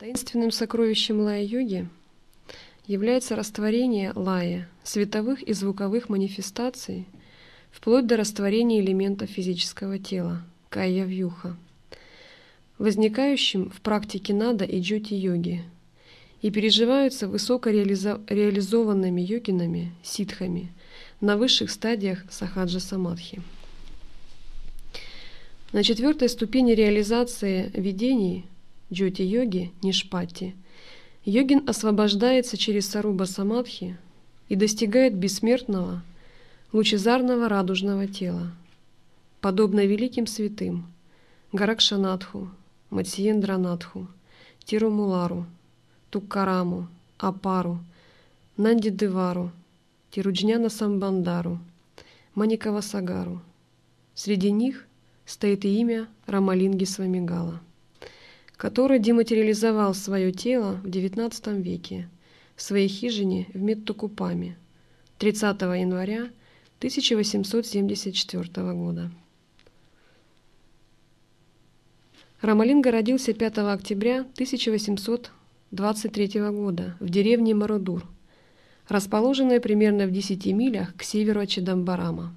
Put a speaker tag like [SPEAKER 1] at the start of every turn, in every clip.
[SPEAKER 1] Таинственным сокровищем лая-йоги является растворение лая, световых и звуковых манифестаций, вплоть до растворения элементов физического тела, кая-вьюха, возникающим в практике нада и джоти-йоги, и переживаются высокореализованными йогинами, ситхами, на высших стадиях сахаджа-самадхи. На четвертой ступени реализации видений джоти-йоги, нишпати, йогин освобождается через саруба самадхи и достигает бессмертного, лучезарного радужного тела, подобно великим святым Гаракшанатху, Матсиендранатху, Тирумулару, Туккараму, Апару, Нандидевару, Тируджняна Самбандару, Маникавасагару. Среди них стоит и имя Рамалинги Свамигала который дематериализовал свое тело в XIX веке в своей хижине в Меттукупаме 30 января 1874 года. Рамалинга родился 5 октября 1823 года в деревне Марудур, расположенной примерно в 10 милях к северу от Чедамбарама,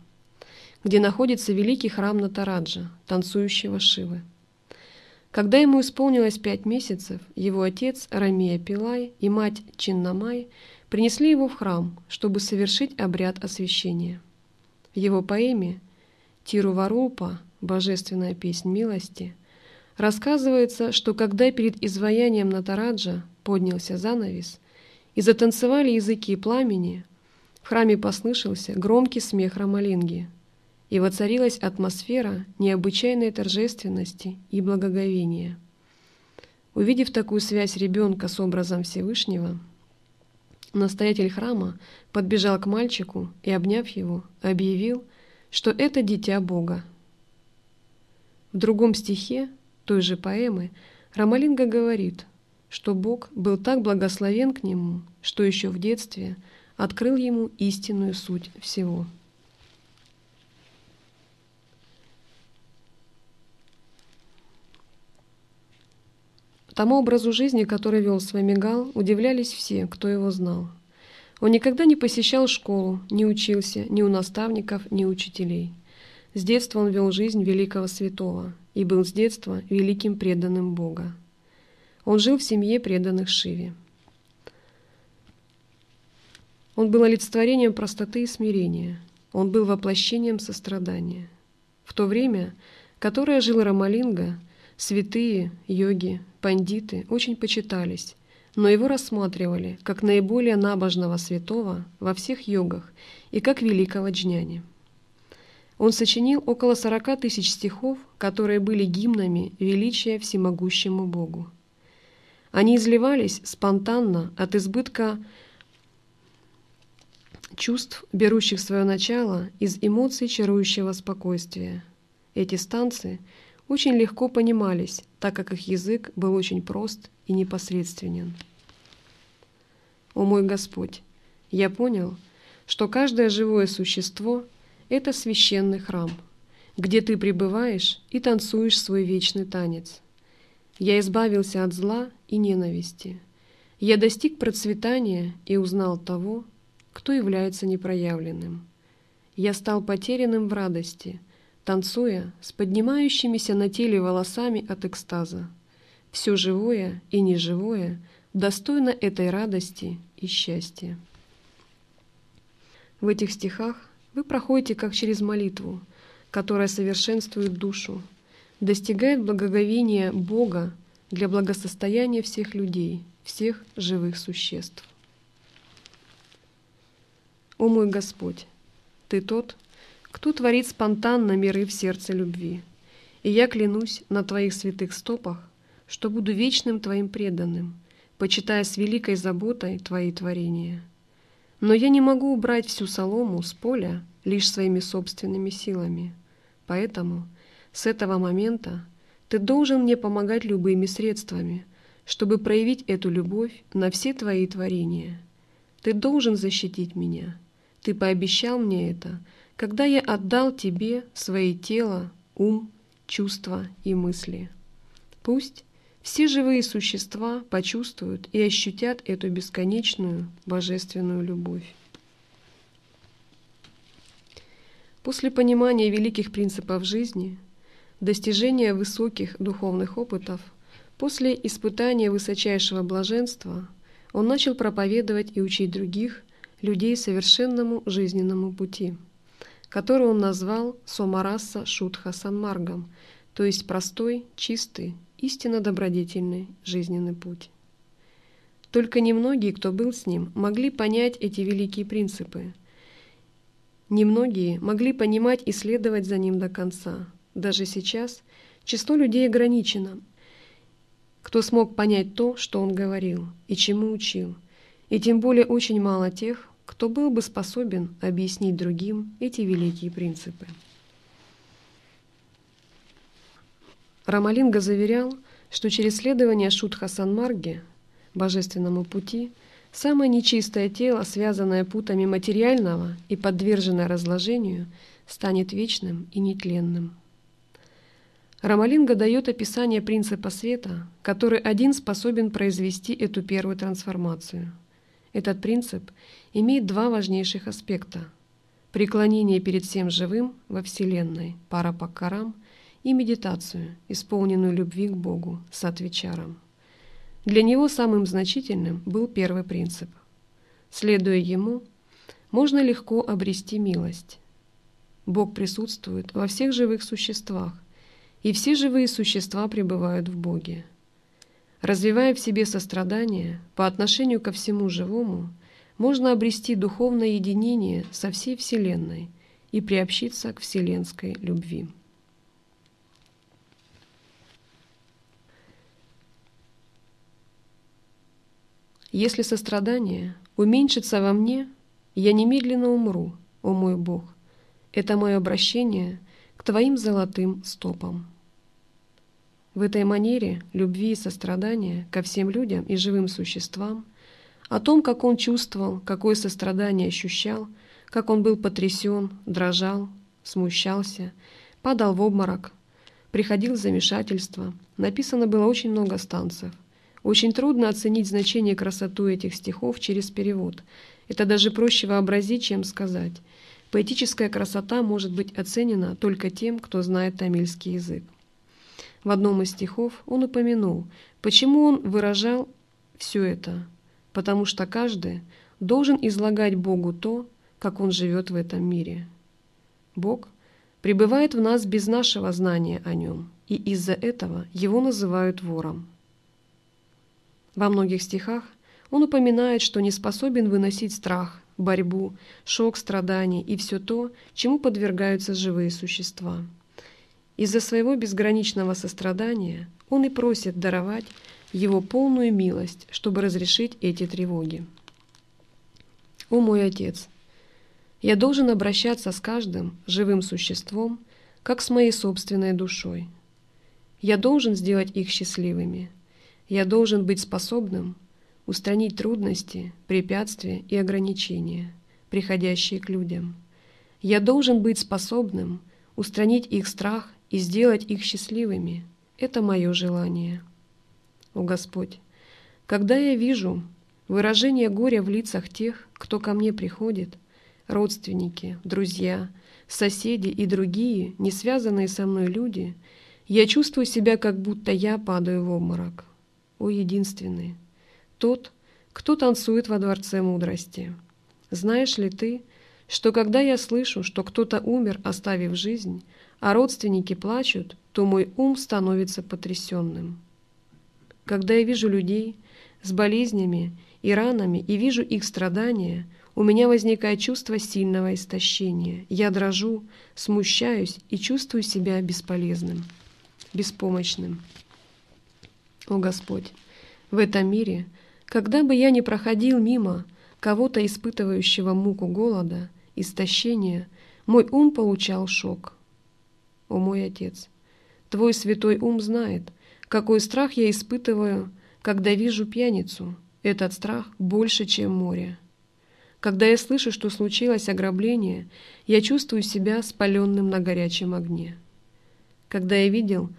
[SPEAKER 1] где находится великий храм Натараджа, танцующего Шивы. Когда ему исполнилось пять месяцев, его отец Рамия Пилай и мать Чиннамай принесли его в храм, чтобы совершить обряд освящения. В его поэме «Тируварупа. Божественная песнь милости» рассказывается, что когда перед изваянием Натараджа поднялся занавес и затанцевали языки пламени, в храме послышался громкий смех Рамалинги – и воцарилась атмосфера необычайной торжественности и благоговения. Увидев такую связь ребенка с образом Всевышнего, настоятель храма подбежал к мальчику и, обняв его, объявил, что это дитя Бога. В другом стихе той же поэмы Рамалинга говорит, что Бог был так благословен к нему, что еще в детстве открыл ему истинную суть всего. Тому образу жизни, который вел Свамигал, удивлялись все, кто его знал. Он никогда не посещал школу, не учился ни у наставников, ни учителей. С детства он вел жизнь великого святого и был с детства великим преданным Бога. Он жил в семье преданных Шиве. Он был олицетворением простоты и смирения. Он был воплощением сострадания. В то время, которое жил Рамалинга, святые, йоги, пандиты очень почитались, но его рассматривали как наиболее набожного святого во всех йогах и как великого джняни. Он сочинил около 40 тысяч стихов, которые были гимнами величия всемогущему Богу. Они изливались спонтанно от избытка чувств, берущих свое начало из эмоций чарующего спокойствия. Эти станции – очень легко понимались, так как их язык был очень прост и непосредственен. О мой Господь, я понял, что каждое живое существо — это священный храм, где ты пребываешь и танцуешь свой вечный танец. Я избавился от зла и ненависти. Я достиг процветания и узнал того, кто является непроявленным. Я стал потерянным в радости — танцуя с поднимающимися на теле волосами от экстаза. Все живое и неживое достойно этой радости и счастья. В этих стихах вы проходите как через молитву, которая совершенствует душу, достигает благоговения Бога для благосостояния всех людей, всех живых существ. О мой Господь, Ты тот, кто творит спонтанно миры в сердце любви. И я клянусь на Твоих святых стопах, что буду вечным Твоим преданным, почитая с великой заботой Твои творения. Но я не могу убрать всю солому с поля лишь своими собственными силами. Поэтому с этого момента Ты должен мне помогать любыми средствами, чтобы проявить эту любовь на все Твои творения. Ты должен защитить меня. Ты пообещал мне это — когда я отдал Тебе свои тело, ум, чувства и мысли. Пусть все живые существа почувствуют и ощутят эту бесконечную божественную любовь. После понимания великих принципов жизни, достижения высоких духовных опытов, после испытания высочайшего блаженства, он начал проповедовать и учить других людей совершенному жизненному пути, который он назвал Сомараса Шутха Санмаргом, то есть простой, чистый, истинно добродетельный жизненный путь. Только немногие, кто был с ним, могли понять эти великие принципы – Немногие могли понимать и следовать за ним до конца. Даже сейчас число людей ограничено. Кто смог понять то, что он говорил и чему учил, и тем более очень мало тех, кто был бы способен объяснить другим эти великие принципы. Рамалинга заверял, что через следование Шутха Санмарге, божественному пути, Самое нечистое тело, связанное путами материального и подверженное разложению, станет вечным и нетленным. Рамалинга дает описание принципа света, который один способен произвести эту первую трансформацию. Этот принцип имеет два важнейших аспекта – преклонение перед всем живым во Вселенной, парапаккарам, и медитацию, исполненную любви к Богу, сатвичарам. Для него самым значительным был первый принцип. Следуя ему, можно легко обрести милость. Бог присутствует во всех живых существах, и все живые существа пребывают в Боге. Развивая в себе сострадание по отношению ко всему живому, можно обрести духовное единение со всей Вселенной и приобщиться к вселенской любви. Если сострадание уменьшится во мне, я немедленно умру, о мой Бог. Это мое обращение к Твоим золотым стопам. В этой манере любви и сострадания ко всем людям и живым существам, о том, как он чувствовал, какое сострадание ощущал, как он был потрясен, дрожал, смущался, падал в обморок, приходил в замешательство, написано было очень много станцев. Очень трудно оценить значение красоту этих стихов через перевод. Это даже проще вообразить, чем сказать. Поэтическая красота может быть оценена только тем, кто знает тамильский язык. В одном из стихов он упомянул, почему он выражал все это, потому что каждый должен излагать Богу то, как он живет в этом мире. Бог пребывает в нас без нашего знания о нем, и из-за этого его называют вором. Во многих стихах он упоминает, что не способен выносить страх, борьбу, шок страданий и все то, чему подвергаются живые существа. Из-за своего безграничного сострадания он и просит даровать его полную милость, чтобы разрешить эти тревоги. «О мой Отец! Я должен обращаться с каждым живым существом, как с моей собственной душой. Я должен сделать их счастливыми – я должен быть способным устранить трудности, препятствия и ограничения, приходящие к людям. Я должен быть способным устранить их страх и сделать их счастливыми. Это мое желание. О Господь, когда я вижу выражение горя в лицах тех, кто ко мне приходит, родственники, друзья, соседи и другие, не связанные со мной люди, я чувствую себя, как будто я падаю в обморок о единственный, тот, кто танцует во дворце мудрости. Знаешь ли ты, что когда я слышу, что кто-то умер, оставив жизнь, а родственники плачут, то мой ум становится потрясенным. Когда я вижу людей с болезнями и ранами и вижу их страдания, у меня возникает чувство сильного истощения. Я дрожу, смущаюсь и чувствую себя бесполезным, беспомощным. О Господь, в этом мире, когда бы я ни проходил мимо кого-то испытывающего муку голода, истощения, мой ум получал шок. О мой Отец, Твой святой ум знает, какой страх я испытываю, когда вижу пьяницу. Этот страх больше, чем море. Когда я слышу, что случилось ограбление, я чувствую себя спаленным на горячем огне. Когда я видел,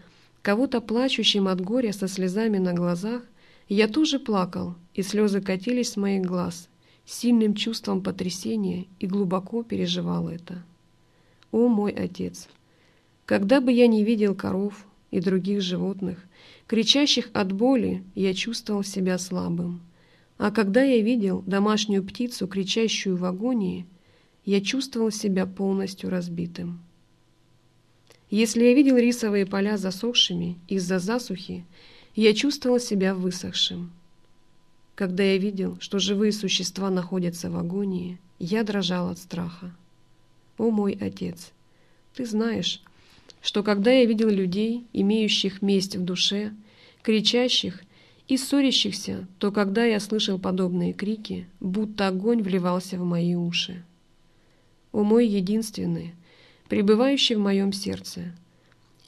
[SPEAKER 1] кого-то плачущим от горя со слезами на глазах, я тоже плакал, и слезы катились с моих глаз, сильным чувством потрясения и глубоко переживал это. О мой Отец! Когда бы я не видел коров и других животных, кричащих от боли, я чувствовал себя слабым. А когда я видел домашнюю птицу, кричащую в агонии, я чувствовал себя полностью разбитым. Если я видел рисовые поля засохшими из-за засухи, я чувствовал себя высохшим. Когда я видел, что живые существа находятся в агонии, я дрожал от страха. О мой Отец, Ты знаешь, что когда я видел людей, имеющих месть в душе, кричащих и ссорящихся, то когда я слышал подобные крики, будто огонь вливался в мои уши. О мой единственный, пребывающий в моем сердце,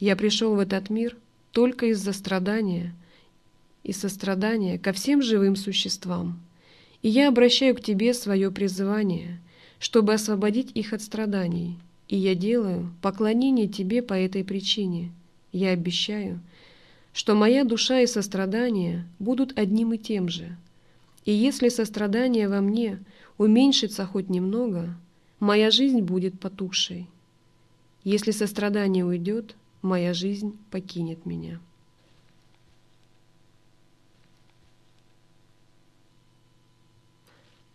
[SPEAKER 1] я пришел в этот мир только из-за страдания и сострадания ко всем живым существам, и я обращаю к Тебе свое призывание, чтобы освободить их от страданий, и я делаю поклонение Тебе по этой причине. Я обещаю, что моя душа и сострадание будут одним и тем же. И если сострадание во мне уменьшится хоть немного, моя жизнь будет потухшей. Если сострадание уйдет, моя жизнь покинет меня.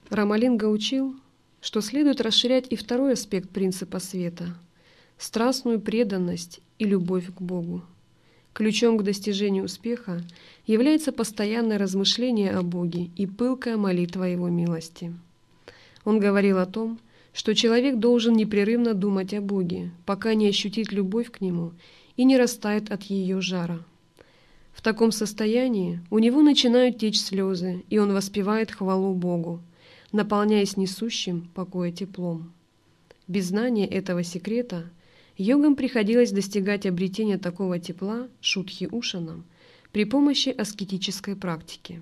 [SPEAKER 1] Рамалинга учил, что следует расширять и второй аспект принципа света – страстную преданность и любовь к Богу. Ключом к достижению успеха является постоянное размышление о Боге и пылкая молитва Его милости. Он говорил о том, что человек должен непрерывно думать о Боге, пока не ощутит любовь к Нему и не растает от ее жара. В таком состоянии у него начинают течь слезы, и он воспевает хвалу Богу, наполняясь несущим покоя теплом. Без знания этого секрета йогам приходилось достигать обретения такого тепла шутхи ушанам при помощи аскетической практики.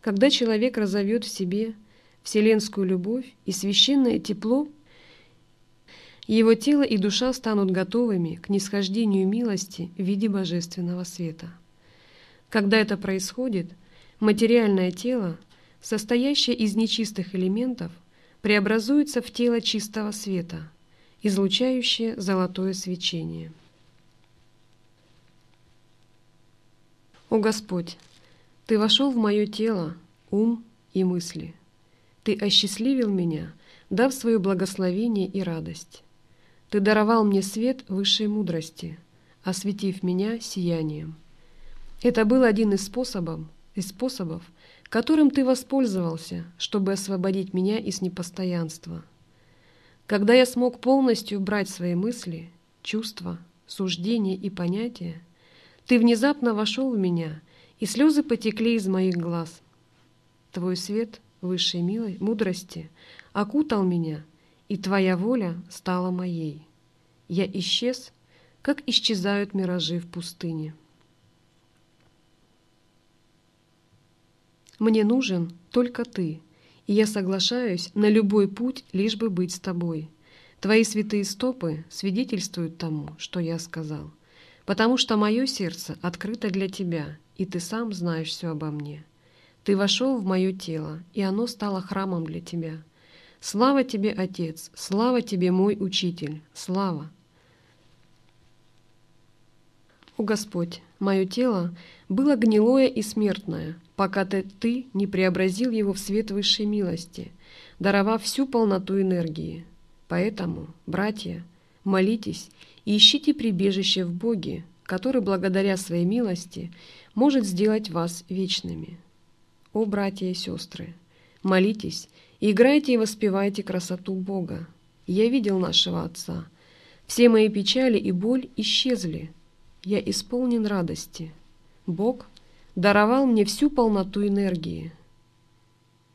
[SPEAKER 1] Когда человек разовьет в себе вселенскую любовь и священное тепло, его тело и душа станут готовыми к нисхождению милости в виде божественного света. Когда это происходит, материальное тело, состоящее из нечистых элементов, преобразуется в тело чистого света, излучающее золотое свечение. О Господь, Ты вошел в мое тело, ум и мысли – ты осчастливил меня, дав свое благословение и радость. Ты даровал мне свет высшей мудрости, осветив меня сиянием. Это был один из способов, из способов, которым ты воспользовался, чтобы освободить меня из непостоянства. Когда я смог полностью брать свои мысли, чувства, суждения и понятия, ты внезапно вошел в меня, и слезы потекли из моих глаз. Твой свет высшей милой мудрости окутал меня, и Твоя воля стала моей. Я исчез, как исчезают миражи в пустыне. Мне нужен только Ты, и я соглашаюсь на любой путь, лишь бы быть с Тобой. Твои святые стопы свидетельствуют тому, что я сказал, потому что мое сердце открыто для Тебя, и Ты сам знаешь все обо мне. Ты вошел в мое тело, и оно стало храмом для тебя. Слава тебе, Отец! Слава тебе, мой Учитель! Слава! О Господь, мое тело было гнилое и смертное, пока ты, не преобразил его в свет высшей милости, даровав всю полноту энергии. Поэтому, братья, молитесь и ищите прибежище в Боге, который благодаря своей милости может сделать вас вечными. О, братья и сестры, молитесь, играйте и воспевайте красоту Бога. Я видел нашего Отца. Все мои печали и боль исчезли. Я исполнен радости. Бог даровал мне всю полноту энергии.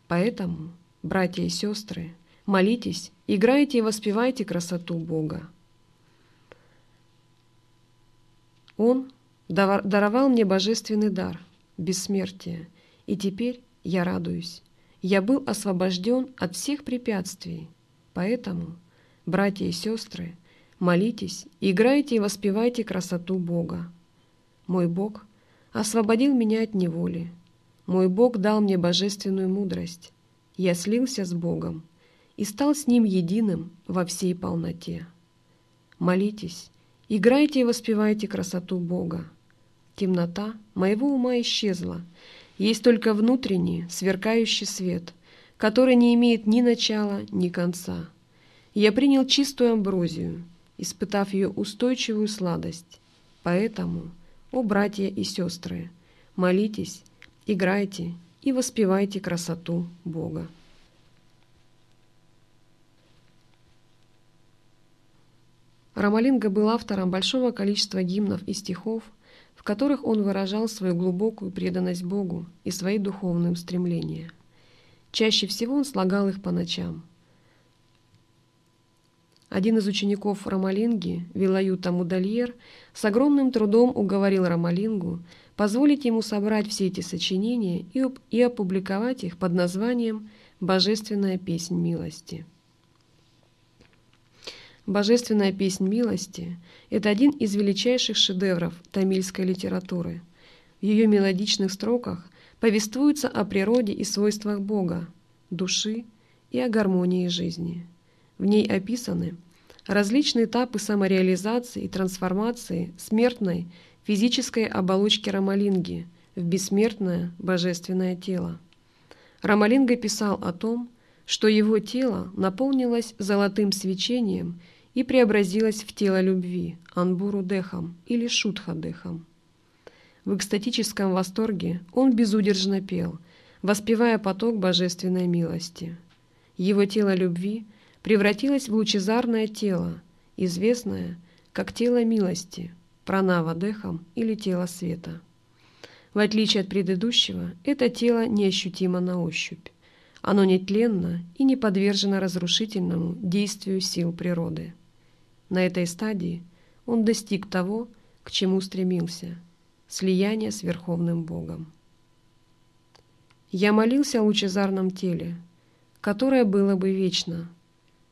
[SPEAKER 1] Поэтому, братья и сестры, молитесь, играйте и воспевайте красоту Бога. Он даровал мне божественный дар – бессмертие – и теперь я радуюсь. Я был освобожден от всех препятствий. Поэтому, братья и сестры, молитесь, играйте и воспевайте красоту Бога. Мой Бог освободил меня от неволи. Мой Бог дал мне божественную мудрость. Я слился с Богом и стал с Ним единым во всей полноте. Молитесь, играйте и воспевайте красоту Бога. Темнота моего ума исчезла, есть только внутренний, сверкающий свет, который не имеет ни начала, ни конца. Я принял чистую амброзию, испытав ее устойчивую сладость. Поэтому, о братья и сестры, молитесь, играйте и воспевайте красоту Бога. Рамалинга был автором большого количества гимнов и стихов, в которых он выражал свою глубокую преданность Богу и свои духовные устремления. Чаще всего он слагал их по ночам. Один из учеников Рамалинги, Вилаюта Мудальер, с огромным трудом уговорил Рамалингу позволить ему собрать все эти сочинения и, и опубликовать их под названием «Божественная песнь милости». Божественная песнь милости – это один из величайших шедевров тамильской литературы. В ее мелодичных строках повествуется о природе и свойствах Бога, души и о гармонии жизни. В ней описаны различные этапы самореализации и трансформации смертной физической оболочки Рамалинги в бессмертное божественное тело. Рамалинга писал о том, что его тело наполнилось золотым свечением и преобразилось в тело любви, анбуру-дехом или шутха-дехом. В экстатическом восторге он безудержно пел, воспевая поток божественной милости. Его тело любви превратилось в лучезарное тело, известное как тело милости, пранава-дехом или тело света. В отличие от предыдущего, это тело неощутимо на ощупь. Оно нетленно и не подвержено разрушительному действию сил природы. На этой стадии он достиг того, к чему стремился – слияния с Верховным Богом. Я молился о лучезарном теле, которое было бы вечно,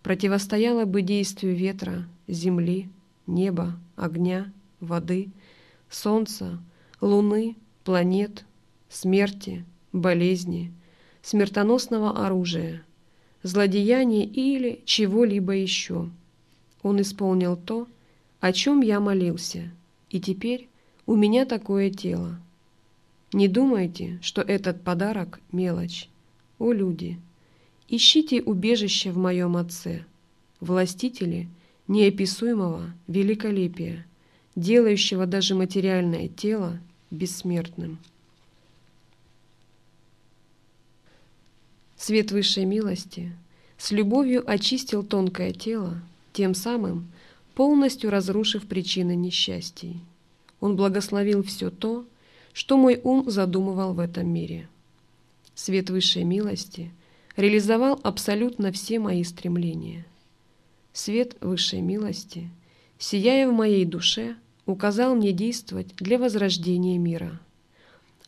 [SPEAKER 1] противостояло бы действию ветра, земли, неба, огня, воды, солнца, луны, планет, смерти, болезни, смертоносного оружия, злодеяния или чего-либо еще – он исполнил то, о чем я молился, и теперь у меня такое тело. Не думайте, что этот подарок — мелочь. О, люди! Ищите убежище в моем Отце, властители неописуемого великолепия, делающего даже материальное тело бессмертным. Свет высшей милости с любовью очистил тонкое тело, тем самым полностью разрушив причины несчастий. Он благословил все то, что мой ум задумывал в этом мире. Свет высшей милости реализовал абсолютно все мои стремления. Свет высшей милости, сияя в моей душе, указал мне действовать для возрождения мира.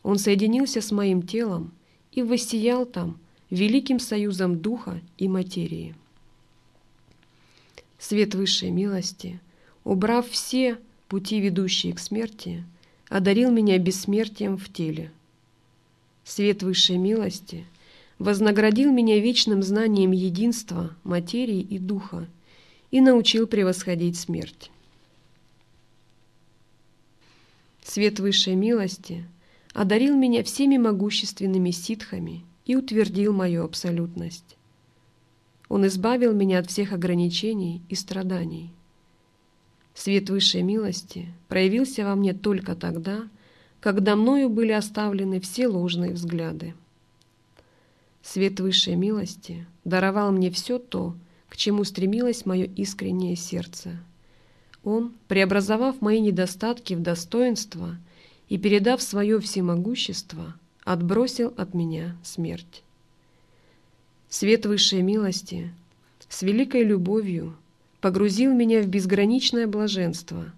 [SPEAKER 1] Он соединился с моим телом и воссиял там великим союзом духа и материи свет высшей милости, убрав все пути, ведущие к смерти, одарил меня бессмертием в теле. Свет высшей милости вознаградил меня вечным знанием единства, материи и духа и научил превосходить смерть. Свет высшей милости одарил меня всеми могущественными ситхами и утвердил мою абсолютность. Он избавил меня от всех ограничений и страданий. Свет высшей милости проявился во мне только тогда, когда мною были оставлены все ложные взгляды. Свет высшей милости даровал мне все то, к чему стремилось мое искреннее сердце. Он, преобразовав мои недостатки в достоинство и передав свое всемогущество, отбросил от меня смерть. Свет высшей милости с великой любовью погрузил меня в безграничное блаженство,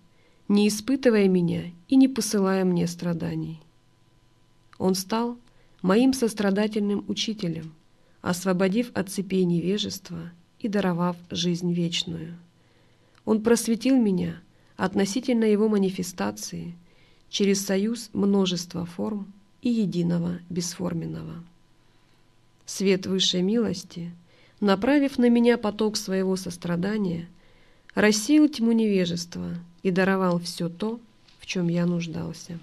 [SPEAKER 1] не испытывая меня и не посылая мне страданий. Он стал моим сострадательным учителем, освободив от цепей невежества и даровав жизнь вечную. Он просветил меня относительно его манифестации, через союз множества форм и единого бесформенного. Свет высшей милости, направив на меня поток своего сострадания, рассеял тьму невежества и даровал все то, в чем я нуждался.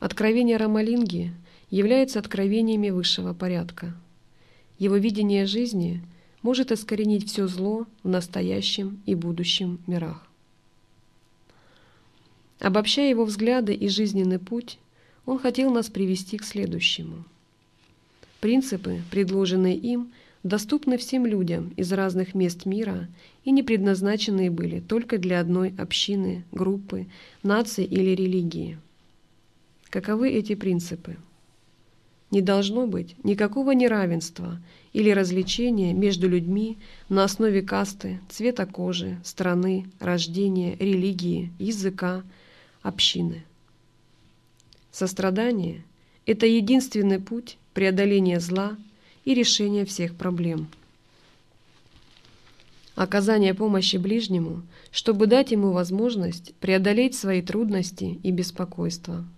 [SPEAKER 1] Откровение Рамалинги является откровениями высшего порядка. Его видение жизни может искоренить все зло в настоящем и будущем мирах. Обобщая его взгляды и жизненный путь, он хотел нас привести к следующему. Принципы, предложенные им, доступны всем людям из разных мест мира и не предназначенные были только для одной общины, группы, нации или религии – Каковы эти принципы? Не должно быть никакого неравенства или развлечения между людьми на основе касты, цвета кожи, страны, рождения, религии, языка, общины. Сострадание – это единственный путь преодоления зла и решения всех проблем. Оказание помощи ближнему, чтобы дать ему возможность преодолеть свои трудности и беспокойства –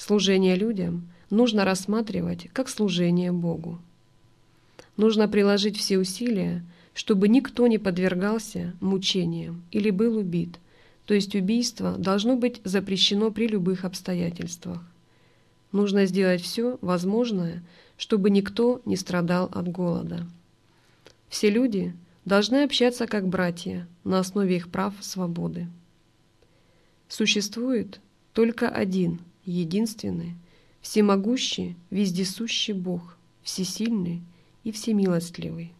[SPEAKER 1] Служение людям нужно рассматривать как служение Богу. Нужно приложить все усилия, чтобы никто не подвергался мучениям или был убит, то есть убийство должно быть запрещено при любых обстоятельствах. Нужно сделать все возможное, чтобы никто не страдал от голода. Все люди должны общаться как братья на основе их прав свободы. Существует только один – единственный, всемогущий, вездесущий Бог, всесильный и всемилостливый.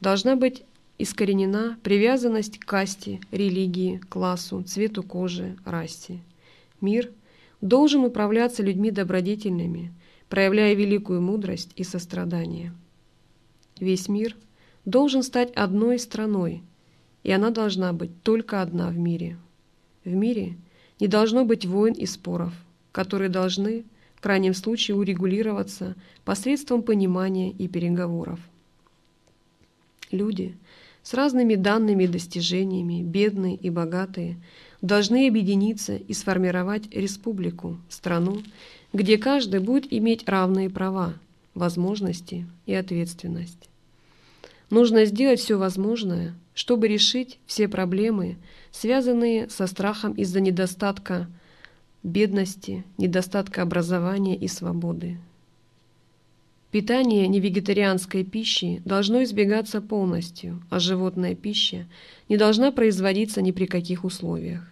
[SPEAKER 1] Должна быть искоренена привязанность к касте, религии, классу, цвету кожи, расе. Мир должен управляться людьми добродетельными, проявляя великую мудрость и сострадание. Весь мир должен стать одной страной, и она должна быть только одна в мире. В мире – не должно быть войн и споров, которые должны, в крайнем случае, урегулироваться посредством понимания и переговоров. Люди с разными данными и достижениями, бедные и богатые, должны объединиться и сформировать республику, страну, где каждый будет иметь равные права, возможности и ответственность. Нужно сделать все возможное, чтобы решить все проблемы, связанные со страхом из-за недостатка бедности, недостатка образования и свободы. Питание невегетарианской пищи должно избегаться полностью, а животная пища не должна производиться ни при каких условиях.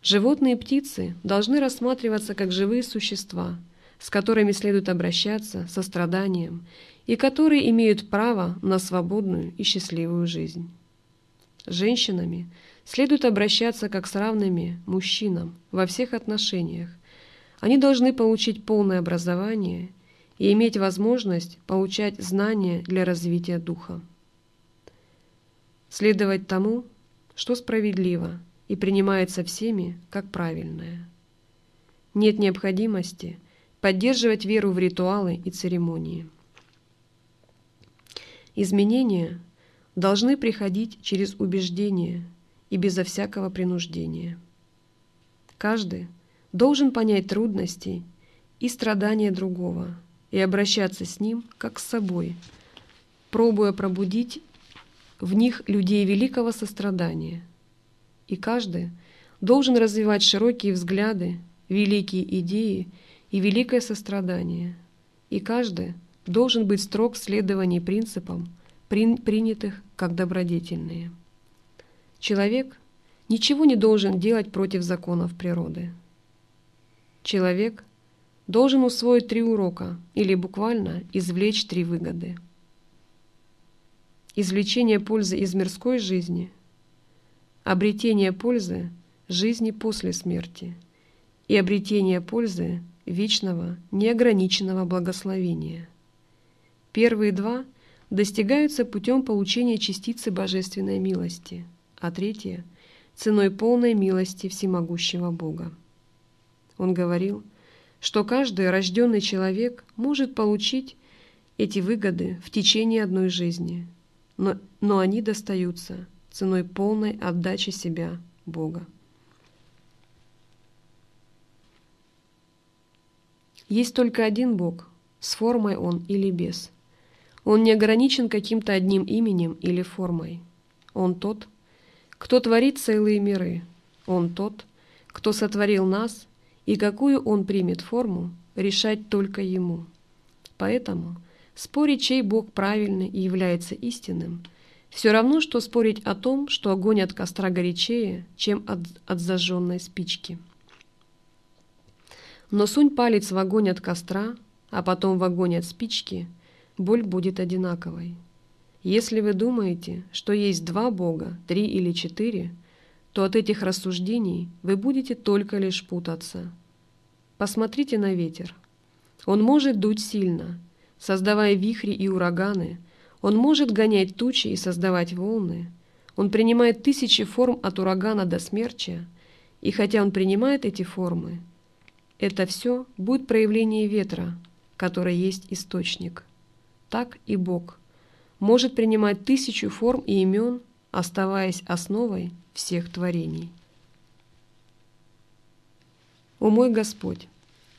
[SPEAKER 1] Животные и птицы должны рассматриваться как живые существа, с которыми следует обращаться со страданием и которые имеют право на свободную и счастливую жизнь. Женщинами следует обращаться как с равными мужчинам во всех отношениях. Они должны получить полное образование и иметь возможность получать знания для развития духа. Следовать тому, что справедливо и принимается всеми как правильное. Нет необходимости поддерживать веру в ритуалы и церемонии. Изменения должны приходить через убеждение и безо всякого принуждения. Каждый должен понять трудности и страдания другого и обращаться с ним как с собой, пробуя пробудить в них людей великого сострадания. И каждый должен развивать широкие взгляды, великие идеи и великое сострадание. И каждый должен быть строг в следовании принципам, принятых как добродетельные. Человек ничего не должен делать против законов природы. Человек должен усвоить три урока или буквально извлечь три выгоды. Извлечение пользы из мирской жизни, обретение пользы жизни после смерти и обретение пользы вечного неограниченного благословения – Первые два достигаются путем получения частицы божественной милости, а третье – ценой полной милости всемогущего Бога. Он говорил, что каждый рожденный человек может получить эти выгоды в течение одной жизни, но, но они достаются ценой полной отдачи себя Бога. Есть только один Бог, с формой Он или без. Он не ограничен каким-то одним именем или формой. Он тот, кто творит целые миры. Он тот, кто сотворил нас, и какую Он примет форму, решать только Ему. Поэтому спорить, чей Бог правильный и является истинным, все равно, что спорить о том, что огонь от костра горячее, чем от, от зажженной спички. Но сунь палец в огонь от костра, а потом в огонь от спички, боль будет одинаковой. Если вы думаете, что есть два Бога, три или четыре, то от этих рассуждений вы будете только лишь путаться. Посмотрите на ветер. Он может дуть сильно, создавая вихри и ураганы, он может гонять тучи и создавать волны, он принимает тысячи форм от урагана до смерча, и хотя он принимает эти формы, это все будет проявление ветра, который есть источник. Так и Бог может принимать тысячу форм и имен, оставаясь основой всех творений. О мой Господь,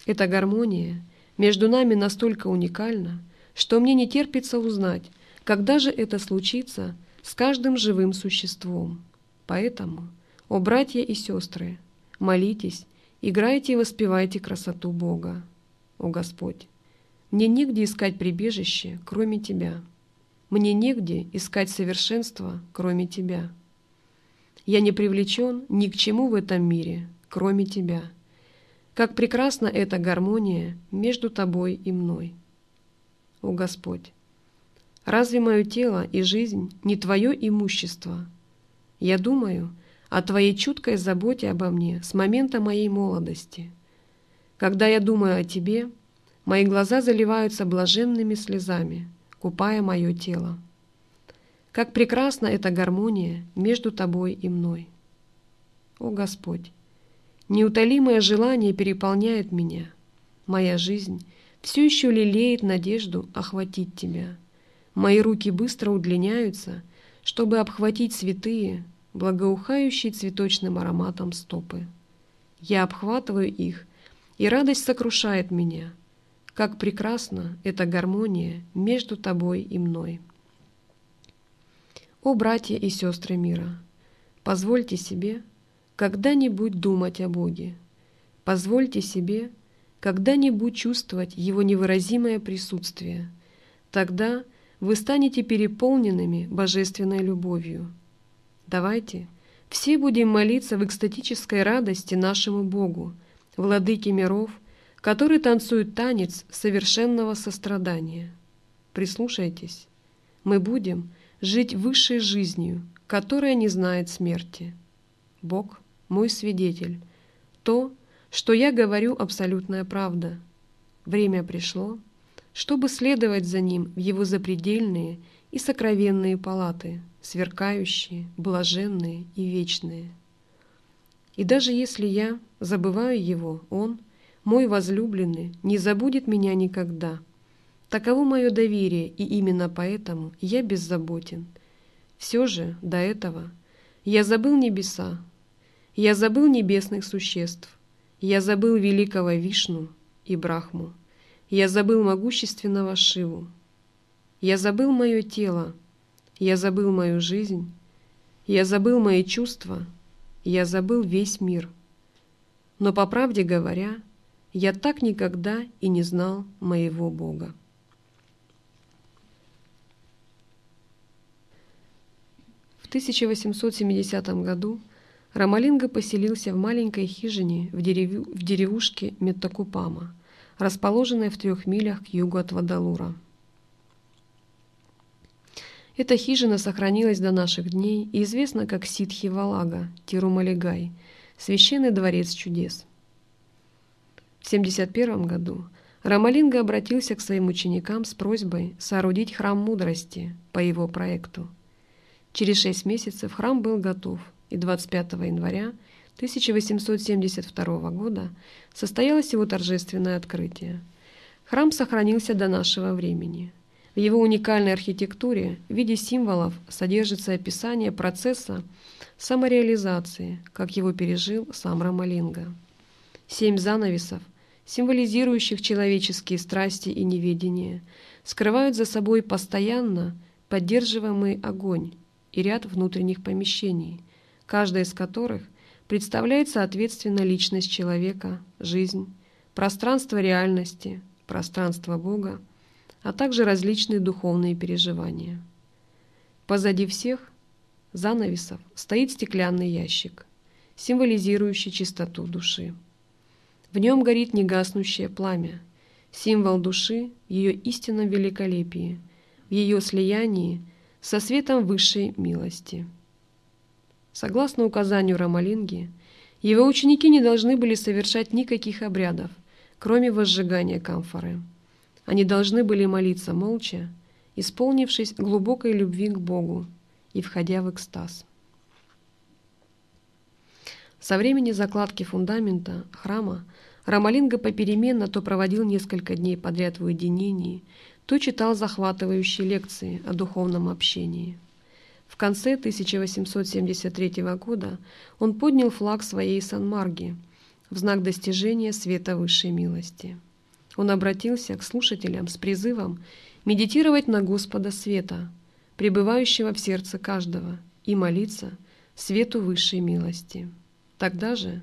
[SPEAKER 1] эта гармония между нами настолько уникальна, что мне не терпится узнать, когда же это случится с каждым живым существом. Поэтому, о братья и сестры, молитесь Играйте и воспевайте красоту Бога. О Господь, мне негде искать прибежище, кроме Тебя. Мне негде искать совершенство, кроме Тебя. Я не привлечен ни к чему в этом мире, кроме Тебя. Как прекрасна эта гармония между Тобой и мной. О Господь, разве мое тело и жизнь не Твое имущество? Я думаю, о Твоей чуткой заботе обо мне с момента моей молодости. Когда я думаю о Тебе, мои глаза заливаются блаженными слезами, купая мое тело. Как прекрасна эта гармония между Тобой и мной. О Господь! Неутолимое желание переполняет меня. Моя жизнь все еще лелеет надежду охватить Тебя. Мои руки быстро удлиняются, чтобы обхватить святые, благоухающие цветочным ароматом стопы. Я обхватываю их, и радость сокрушает меня. Как прекрасна эта гармония между тобой и мной. О, братья и сестры мира, позвольте себе когда-нибудь думать о Боге. Позвольте себе когда-нибудь чувствовать Его невыразимое присутствие. Тогда вы станете переполненными божественной любовью. Давайте все будем молиться в экстатической радости нашему Богу, Владыке миров, который танцует танец совершенного сострадания. Прислушайтесь, мы будем жить высшей жизнью, которая не знает смерти. Бог – мой свидетель. То, что я говорю, абсолютная правда. Время пришло, чтобы следовать за Ним в Его запредельные и сокровенные палаты – сверкающие, блаженные и вечные. И даже если я забываю его, он, мой возлюбленный, не забудет меня никогда. Таково мое доверие, и именно поэтому я беззаботен. Все же до этого я забыл небеса, я забыл небесных существ, я забыл великого Вишну и Брахму, я забыл могущественного Шиву, я забыл мое тело, я забыл мою жизнь, я забыл мои чувства, я забыл весь мир. Но, по правде говоря, я так никогда и не знал моего Бога. В 1870 году Рамалинга поселился в маленькой хижине в, дерев... в деревушке Метакупама, расположенной в трех милях к югу от Вадалура. Эта хижина сохранилась до наших дней и известна как Ситхи-Валага, Тирумалигай, священный дворец чудес. В 71 году Рамалинга обратился к своим ученикам с просьбой соорудить храм мудрости по его проекту. Через шесть месяцев храм был готов, и 25 января 1872 года состоялось его торжественное открытие. Храм сохранился до нашего времени – В его уникальной архитектуре в виде символов содержится описание процесса самореализации, как его пережил сам Рамалинга. Семь занавесов, символизирующих человеческие страсти и неведение, скрывают за собой постоянно поддерживаемый огонь и ряд внутренних помещений, каждая из которых представляет соответственно личность человека, жизнь, пространство реальности, пространство Бога, а также различные духовные переживания. Позади всех занавесов стоит стеклянный ящик, символизирующий чистоту души. В нем горит негаснущее пламя, символ души в ее истинном великолепии, в ее слиянии со светом высшей милости. Согласно указанию Рамалинги, его ученики не должны были совершать никаких обрядов, кроме возжигания камфоры. Они должны были молиться молча, исполнившись глубокой любви к Богу и входя в экстаз. Со времени закладки фундамента храма Рамалинга попеременно то проводил несколько дней подряд в уединении, то читал захватывающие лекции о духовном общении. В конце 1873 года он поднял флаг своей Сан-Марги в знак достижения света высшей милости. Он обратился к слушателям с призывом медитировать на Господа Света, пребывающего в сердце каждого, и молиться свету высшей милости. Тогда же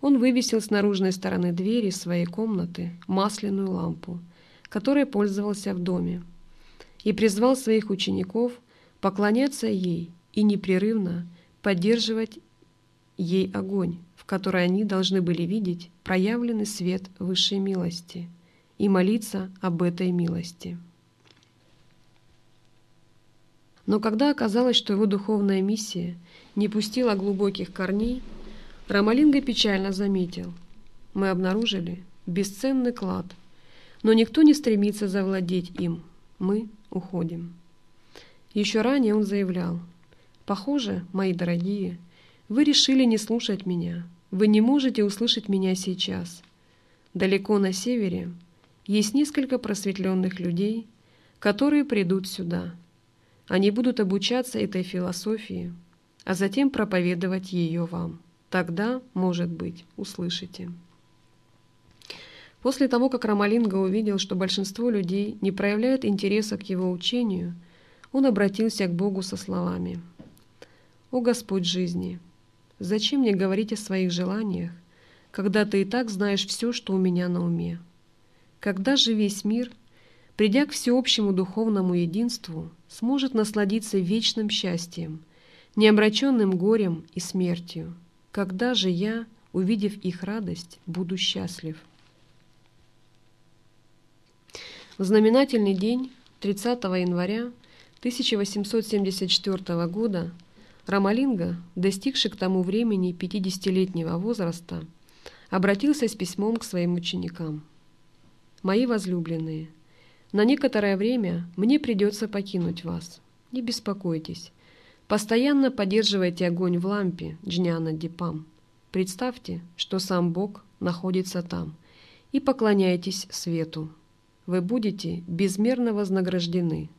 [SPEAKER 1] он вывесил с наружной стороны двери своей комнаты масляную лампу, которой пользовался в доме, и призвал своих учеников – поклоняться ей и непрерывно поддерживать ей огонь, в который они должны были видеть проявленный свет высшей милости и молиться об этой милости. Но когда оказалось, что его духовная миссия не пустила глубоких корней, Рамалинга печально заметил. Мы обнаружили бесценный клад, но никто не стремится завладеть им. Мы уходим. Еще ранее он заявлял, «Похоже, мои дорогие, вы решили не слушать меня, вы не можете услышать меня сейчас. Далеко на севере есть несколько просветленных людей, которые придут сюда. Они будут обучаться этой философии, а затем проповедовать ее вам. Тогда, может быть, услышите». После того, как Рамалинга увидел, что большинство людей не проявляет интереса к его учению – он обратился к Богу со словами «О Господь жизни, зачем мне говорить о своих желаниях, когда Ты и так знаешь все, что у меня на уме? Когда же весь мир, придя к всеобщему духовному единству, сможет насладиться вечным счастьем, неомраченным горем и смертью? Когда же я, увидев их радость, буду счастлив?» В знаменательный день, 30 января, 1874 года Рамалинга, достигший к тому времени 50-летнего возраста, обратился с письмом к своим ученикам. «Мои возлюбленные, на некоторое время мне придется покинуть вас. Не беспокойтесь. Постоянно поддерживайте огонь в лампе Джняна Дипам. Представьте, что сам Бог находится там, и поклоняйтесь свету. Вы будете безмерно вознаграждены,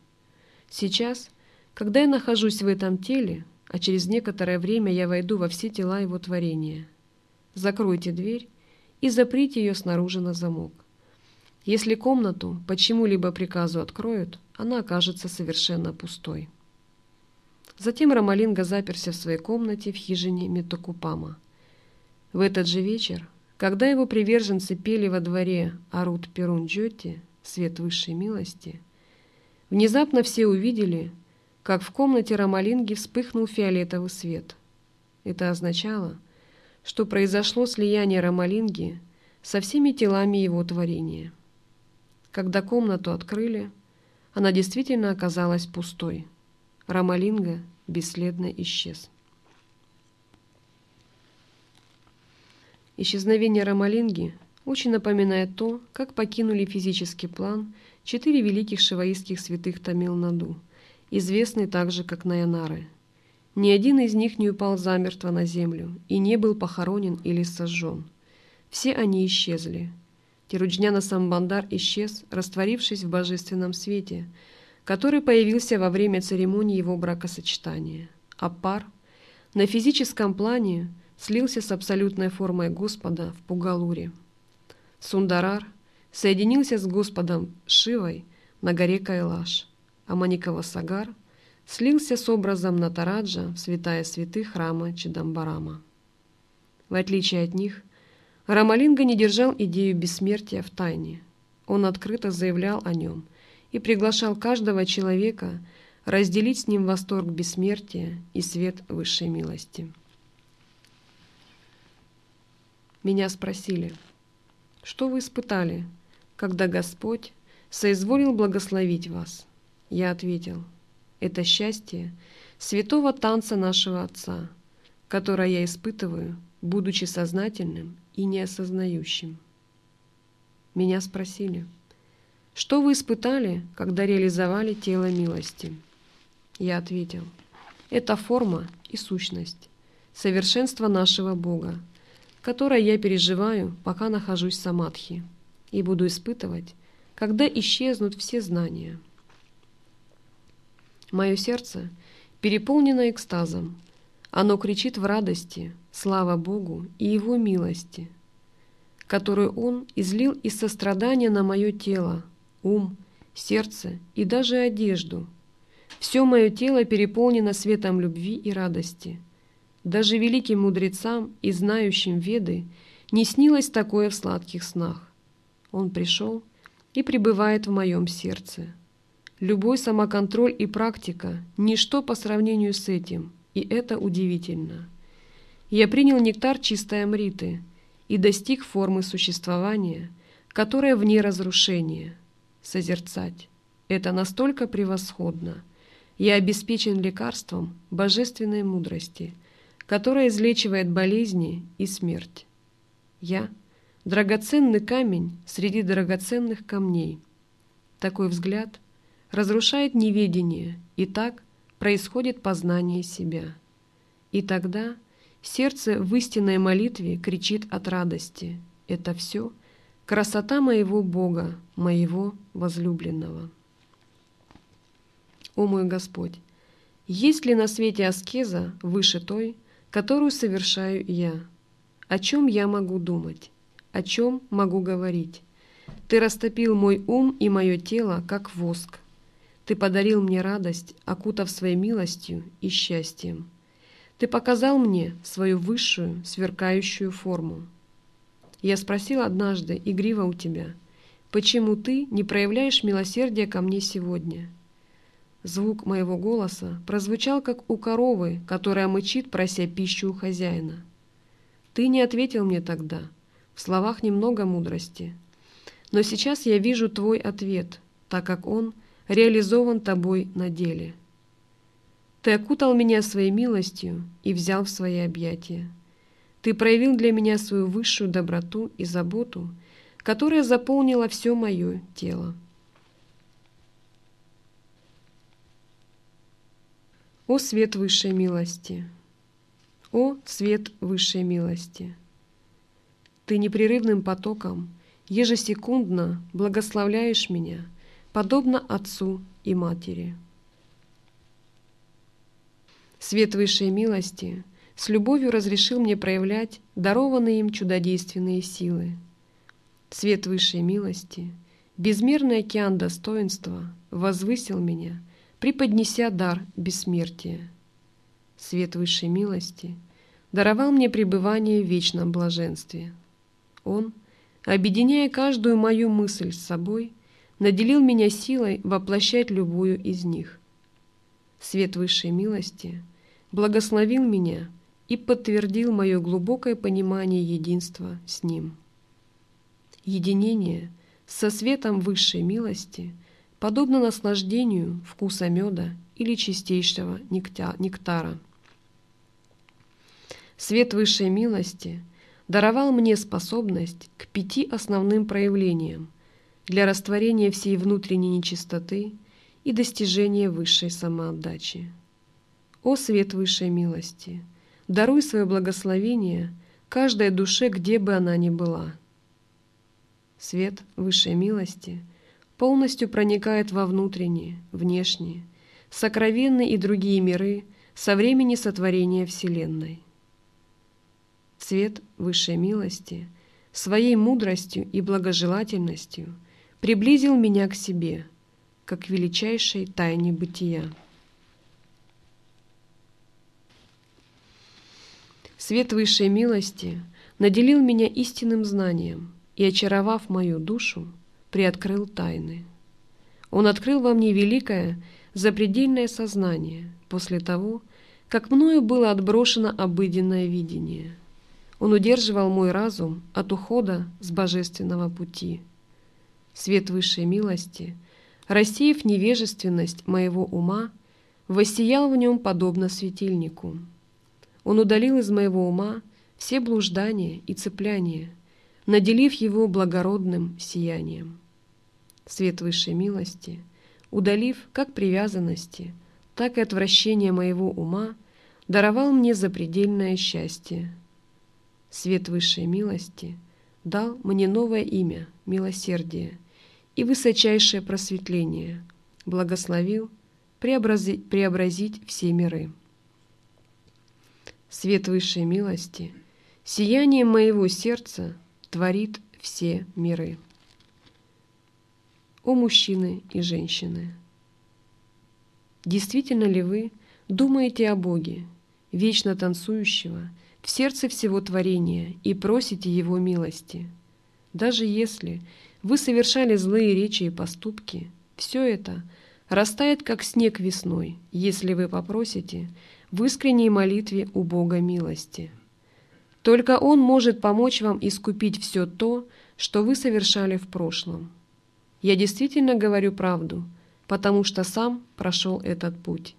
[SPEAKER 1] Сейчас, когда я нахожусь в этом теле, а через некоторое время я войду во все тела его творения, закройте дверь и заприте ее снаружи на замок. Если комнату по чему-либо приказу откроют, она окажется совершенно пустой. Затем Рамалинга заперся в своей комнате в хижине Метокупама. В этот же вечер, когда его приверженцы пели во дворе Арут Перунджоти, свет высшей милости, Внезапно все увидели, как в комнате Рамалинги вспыхнул фиолетовый свет. Это означало, что произошло слияние Рамалинги со всеми телами его творения. Когда комнату открыли, она действительно оказалась пустой. Рамалинга бесследно исчез. Исчезновение Рамалинги очень напоминает то, как покинули физический план – четыре великих шиваистских святых Тамил-Наду, известные также как Наянары. Ни один из них не упал замертво на землю и не был похоронен или сожжен. Все они исчезли. Тируджняна Самбандар исчез, растворившись в божественном свете, который появился во время церемонии его бракосочетания, а пар на физическом плане слился с абсолютной формой Господа в Пугалуре. Сундарар соединился с Господом Шивой на горе Кайлаш, а Маникава Сагар слился с образом Натараджа в святая святых храма Чидамбарама. В отличие от них, Рамалинга не держал идею бессмертия в тайне. Он открыто заявлял о нем и приглашал каждого человека разделить с ним восторг бессмертия и свет высшей милости. Меня спросили, что вы испытали, когда Господь соизволил благословить вас? Я ответил, это счастье святого танца нашего Отца, которое я испытываю, будучи сознательным и неосознающим. Меня спросили, что вы испытали, когда реализовали тело милости? Я ответил, это форма и сущность, совершенство нашего Бога, которое я переживаю, пока нахожусь в самадхи, и буду испытывать, когда исчезнут все знания. Мое сердце переполнено экстазом, оно кричит в радости, слава Богу и Его милости, которую Он излил из сострадания на мое тело, ум, сердце и даже одежду – все мое тело переполнено светом любви и радости. Даже великим мудрецам и знающим Веды не снилось такое в сладких снах. Он пришел и пребывает в моем сердце. Любой самоконтроль и практика – ничто по сравнению с этим, и это удивительно. Я принял нектар чистой Амриты и достиг формы существования, которая вне разрушения. Созерцать – это настолько превосходно – я обеспечен лекарством божественной мудрости, которая излечивает болезни и смерть. Я – драгоценный камень среди драгоценных камней. Такой взгляд разрушает неведение, и так происходит познание себя. И тогда сердце в истинной молитве кричит от радости. Это все – красота моего Бога, моего возлюбленного. О мой Господь, есть ли на свете аскеза выше той, которую совершаю я? О чем я могу думать? О чем могу говорить? Ты растопил мой ум и мое тело, как воск. Ты подарил мне радость, окутав своей милостью и счастьем. Ты показал мне свою высшую, сверкающую форму. Я спросил однажды, игриво у тебя, почему ты не проявляешь милосердия ко мне сегодня? Звук моего голоса прозвучал, как у коровы, которая мычит, прося пищу у хозяина. Ты не ответил мне тогда. В словах немного мудрости. Но сейчас я вижу твой ответ, так как он реализован тобой на деле. Ты окутал меня своей милостью и взял в свои объятия. Ты проявил для меня свою высшую доброту и заботу, которая заполнила все мое тело. О свет высшей милости! О свет высшей милости! Ты непрерывным потоком ежесекундно благословляешь меня, подобно Отцу и Матери. Свет высшей милости с любовью разрешил мне проявлять дарованные им чудодейственные силы. Свет высшей милости, безмерный океан достоинства возвысил меня – преподнеся дар бессмертия. Свет высшей милости даровал мне пребывание в вечном блаженстве. Он, объединяя каждую мою мысль с собой, наделил меня силой воплощать любую из них. Свет высшей милости благословил меня и подтвердил мое глубокое понимание единства с Ним. Единение со светом высшей милости – подобно наслаждению вкуса меда или чистейшего нектара. Свет высшей милости даровал мне способность к пяти основным проявлениям для растворения всей внутренней нечистоты и достижения высшей самоотдачи. О свет высшей милости! Даруй свое благословение каждой душе, где бы она ни была. Свет высшей милости – полностью проникает во внутренние, внешние, сокровенные и другие миры со времени сотворения Вселенной. Цвет высшей милости своей мудростью и благожелательностью приблизил меня к себе, как к величайшей тайне бытия. Свет высшей милости наделил меня истинным знанием и, очаровав мою душу, приоткрыл тайны. Он открыл во мне великое, запредельное сознание после того, как мною было отброшено обыденное видение. Он удерживал мой разум от ухода с божественного пути. Свет высшей милости, рассеяв невежественность моего ума, воссиял в нем подобно светильнику. Он удалил из моего ума все блуждания и цепляния, наделив его благородным сиянием. Свет высшей милости, удалив как привязанности, так и отвращение моего ума, даровал мне запредельное счастье. Свет высшей милости дал мне новое имя — милосердие и высочайшее просветление, благословил преобразить, преобразить все миры. Свет высшей милости, сияние моего сердца — творит все миры. О мужчины и женщины! Действительно ли вы думаете о Боге, вечно танцующего, в сердце всего творения и просите Его милости? Даже если вы совершали злые речи и поступки, все это растает, как снег весной, если вы попросите в искренней молитве у Бога милости – только Он может помочь вам искупить все то, что вы совершали в прошлом. Я действительно говорю правду, потому что сам прошел этот путь.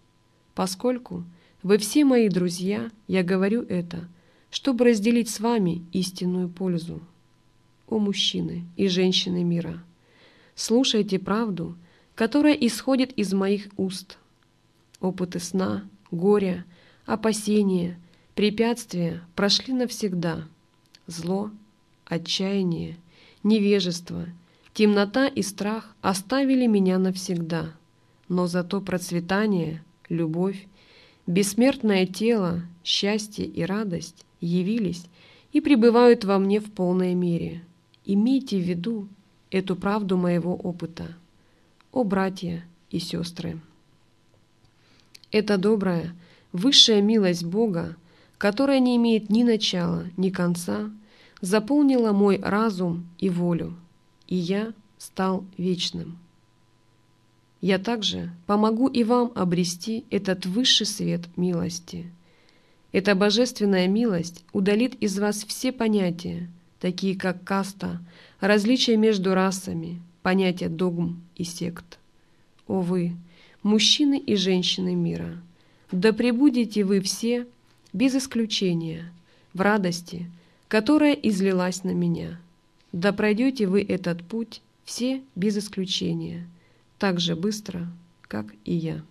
[SPEAKER 1] Поскольку вы все мои друзья, я говорю это, чтобы разделить с вами истинную пользу. О мужчины и женщины мира! Слушайте правду, которая исходит из моих уст. Опыты сна, горя, опасения — Препятствия прошли навсегда. Зло, отчаяние, невежество, темнота и страх оставили меня навсегда. Но зато процветание, любовь, бессмертное тело, счастье и радость явились и пребывают во мне в полной мере. Имейте в виду эту правду моего опыта. О, братья и сестры! Это добрая, высшая милость Бога — которая не имеет ни начала, ни конца, заполнила мой разум и волю, и я стал вечным. Я также помогу и вам обрести этот высший свет милости. Эта божественная милость удалит из вас все понятия, такие как каста, различия между расами, понятия догм и сект. О вы, мужчины и женщины мира, да пребудете вы все – без исключения, в радости, которая излилась на меня. Да пройдете вы этот путь все без исключения, так же быстро, как и я».